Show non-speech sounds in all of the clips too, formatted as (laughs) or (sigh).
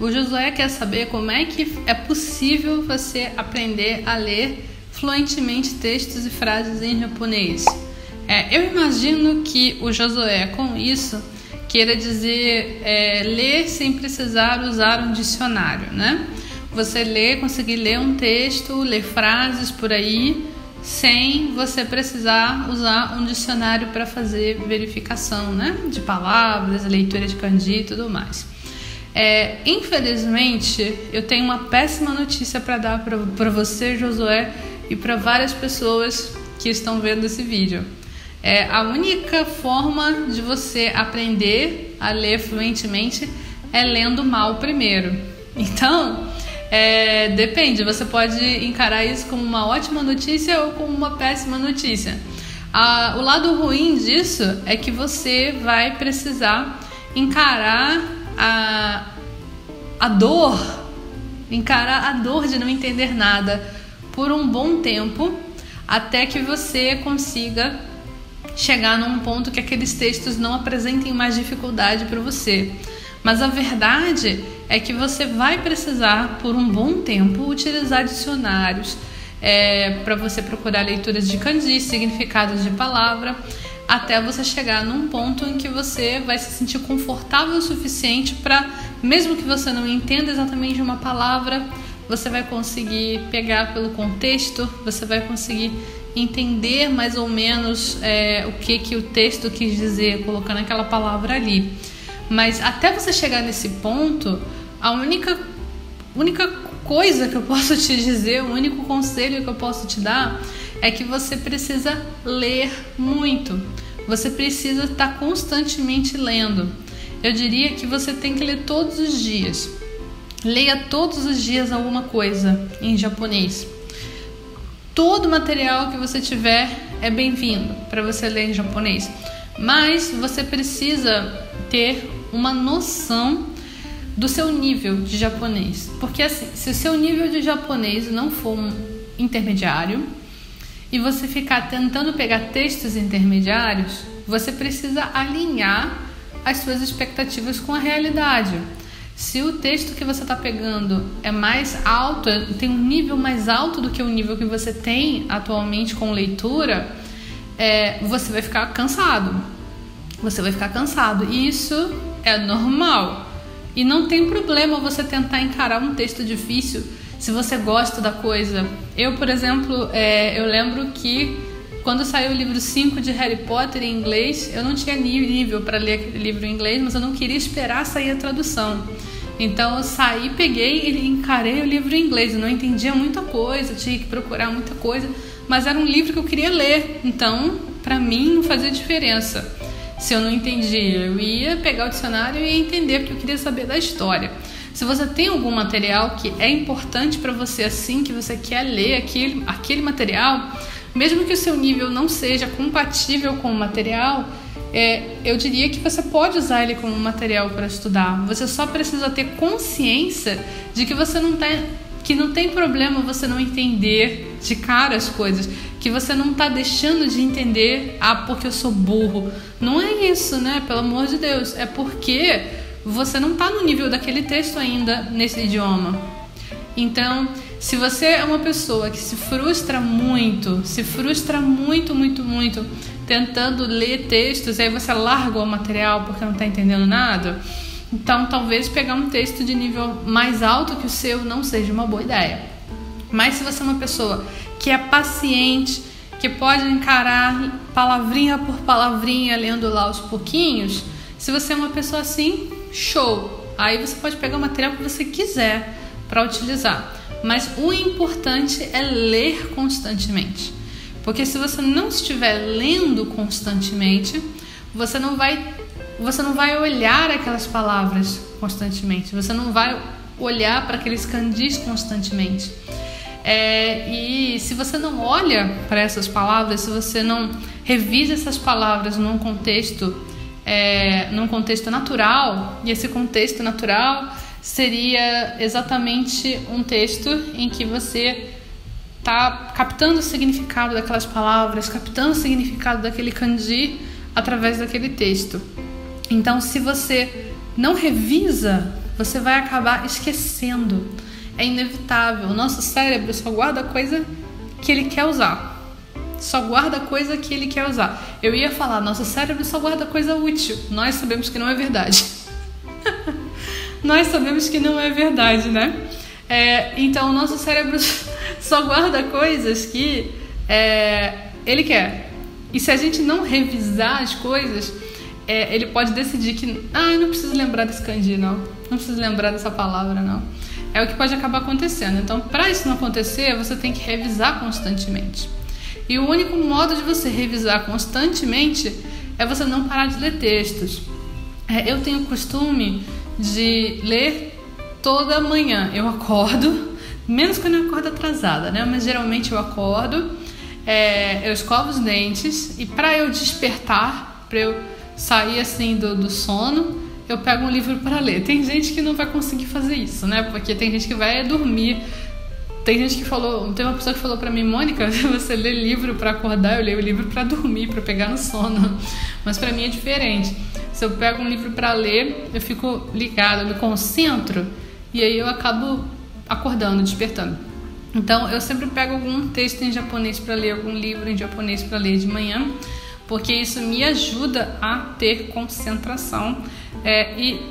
O Josué quer saber como é que é possível você aprender a ler fluentemente textos e frases em japonês. É, eu imagino que o Josué, com isso, queira dizer é, ler sem precisar usar um dicionário, né? Você ler, conseguir ler um texto, ler frases por aí, sem você precisar usar um dicionário para fazer verificação, né? De palavras, leitura de kanji e tudo mais. É, infelizmente, eu tenho uma péssima notícia para dar para você, Josué, e para várias pessoas que estão vendo esse vídeo. É, a única forma de você aprender a ler fluentemente é lendo mal primeiro. Então, é, depende, você pode encarar isso como uma ótima notícia ou como uma péssima notícia. o lado ruim disso é que você vai precisar encarar a, a dor, encarar a dor de não entender nada por um bom tempo, até que você consiga chegar num ponto que aqueles textos não apresentem mais dificuldade para você. Mas a verdade é que você vai precisar, por um bom tempo, utilizar dicionários é, para você procurar leituras de kanji, significados de palavra até você chegar num ponto em que você vai se sentir confortável o suficiente para, mesmo que você não entenda exatamente uma palavra, você vai conseguir pegar pelo contexto, você vai conseguir entender mais ou menos é, o que, que o texto quis dizer, colocando aquela palavra ali. Mas até você chegar nesse ponto, a única, única coisa que eu posso te dizer, o único conselho que eu posso te dar é que você precisa ler muito. Você precisa estar constantemente lendo. Eu diria que você tem que ler todos os dias. Leia todos os dias alguma coisa em japonês. Todo material que você tiver é bem-vindo para você ler em japonês. Mas você precisa ter uma noção do seu nível de japonês. Porque assim, se o seu nível de japonês não for um intermediário, e você ficar tentando pegar textos intermediários, você precisa alinhar as suas expectativas com a realidade. Se o texto que você está pegando é mais alto, tem um nível mais alto do que o nível que você tem atualmente com leitura, é, você vai ficar cansado. Você vai ficar cansado. E isso é normal. E não tem problema você tentar encarar um texto difícil se você gosta da coisa. Eu, por exemplo, é, eu lembro que quando saiu o livro 5 de Harry Potter em inglês, eu não tinha nível para ler aquele livro em inglês, mas eu não queria esperar sair a tradução. Então eu saí, peguei e encarei o livro em inglês. Eu não entendia muita coisa, tinha que procurar muita coisa, mas era um livro que eu queria ler. Então, para mim, não fazia diferença se eu não entendia. Eu ia pegar o dicionário e ia entender, porque eu queria saber da história. Se você tem algum material que é importante para você assim, que você quer ler aquele, aquele material, mesmo que o seu nível não seja compatível com o material, é, eu diria que você pode usar ele como material para estudar. Você só precisa ter consciência de que você não tem, que não tem problema você não entender de cara as coisas, que você não está deixando de entender, ah, porque eu sou burro. Não é isso, né? Pelo amor de Deus. É porque você não está no nível daquele texto ainda nesse idioma. Então, se você é uma pessoa que se frustra muito, se frustra muito, muito, muito, tentando ler textos, aí você larga o material porque não está entendendo nada, então talvez pegar um texto de nível mais alto que o seu não seja uma boa ideia. Mas se você é uma pessoa que é paciente, que pode encarar palavrinha por palavrinha, lendo lá aos pouquinhos, se você é uma pessoa assim, show! Aí você pode pegar o material que você quiser para utilizar. Mas o importante é ler constantemente. Porque se você não estiver lendo constantemente, você não vai você não vai olhar aquelas palavras constantemente. Você não vai olhar para aqueles candis constantemente. É, e se você não olha para essas palavras, se você não revisa essas palavras num contexto, é, num contexto natural, e esse contexto natural seria exatamente um texto em que você está captando o significado daquelas palavras, captando o significado daquele kanji através daquele texto. Então, se você não revisa, você vai acabar esquecendo. É inevitável. O nosso cérebro só guarda coisa que ele quer usar. Só guarda coisa que ele quer usar. Eu ia falar, nosso cérebro só guarda coisa útil. Nós sabemos que não é verdade. (laughs) Nós sabemos que não é verdade, né? É, então, o nosso cérebro (laughs) só guarda coisas que é, ele quer. E se a gente não revisar as coisas, é, ele pode decidir que, ah, não preciso lembrar desse kanji, não. Não preciso lembrar dessa palavra, não. É o que pode acabar acontecendo. Então, para isso não acontecer, você tem que revisar constantemente. E o único modo de você revisar constantemente é você não parar de ler textos. É, eu tenho o costume de ler toda manhã. Eu acordo, menos quando eu acordo atrasada, né? Mas geralmente eu acordo, é, eu escovo os dentes e para eu despertar, para eu sair assim do, do sono, eu pego um livro para ler. Tem gente que não vai conseguir fazer isso, né? Porque tem gente que vai dormir. Tem gente que falou, tem uma pessoa que falou para mim, Mônica, (laughs) você lê livro para acordar, eu leio livro para dormir, para pegar no sono. Mas para mim é diferente. Se eu pego um livro para ler, eu fico ligado, eu me concentro e aí eu acabo acordando, despertando. Então eu sempre pego algum texto em japonês para ler, algum livro em japonês para ler de manhã porque isso me ajuda a ter concentração é, e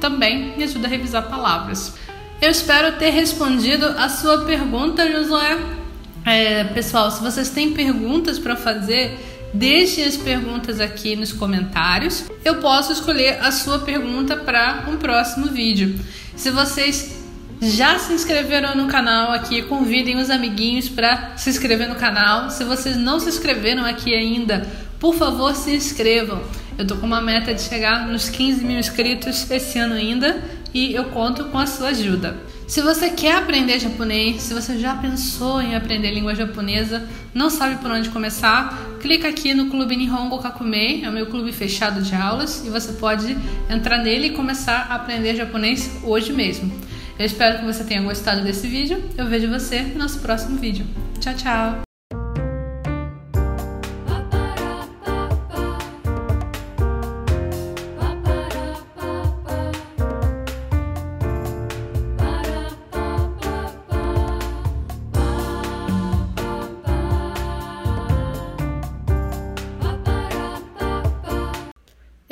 também me ajuda a revisar palavras. Eu espero ter respondido a sua pergunta, Josué. É, pessoal, se vocês têm perguntas para fazer, deixe as perguntas aqui nos comentários. Eu posso escolher a sua pergunta para um próximo vídeo. Se vocês já se inscreveram no canal aqui, convidem os amiguinhos para se inscrever no canal. Se vocês não se inscreveram aqui ainda, por favor, se inscrevam. Eu tô com uma meta de chegar nos 15 mil inscritos esse ano ainda e eu conto com a sua ajuda. Se você quer aprender japonês, se você já pensou em aprender língua japonesa, não sabe por onde começar, clica aqui no Clube Nihongo Kakumei, é o meu clube fechado de aulas, e você pode entrar nele e começar a aprender japonês hoje mesmo. Eu espero que você tenha gostado desse vídeo. Eu vejo você no nosso próximo vídeo. Tchau, tchau!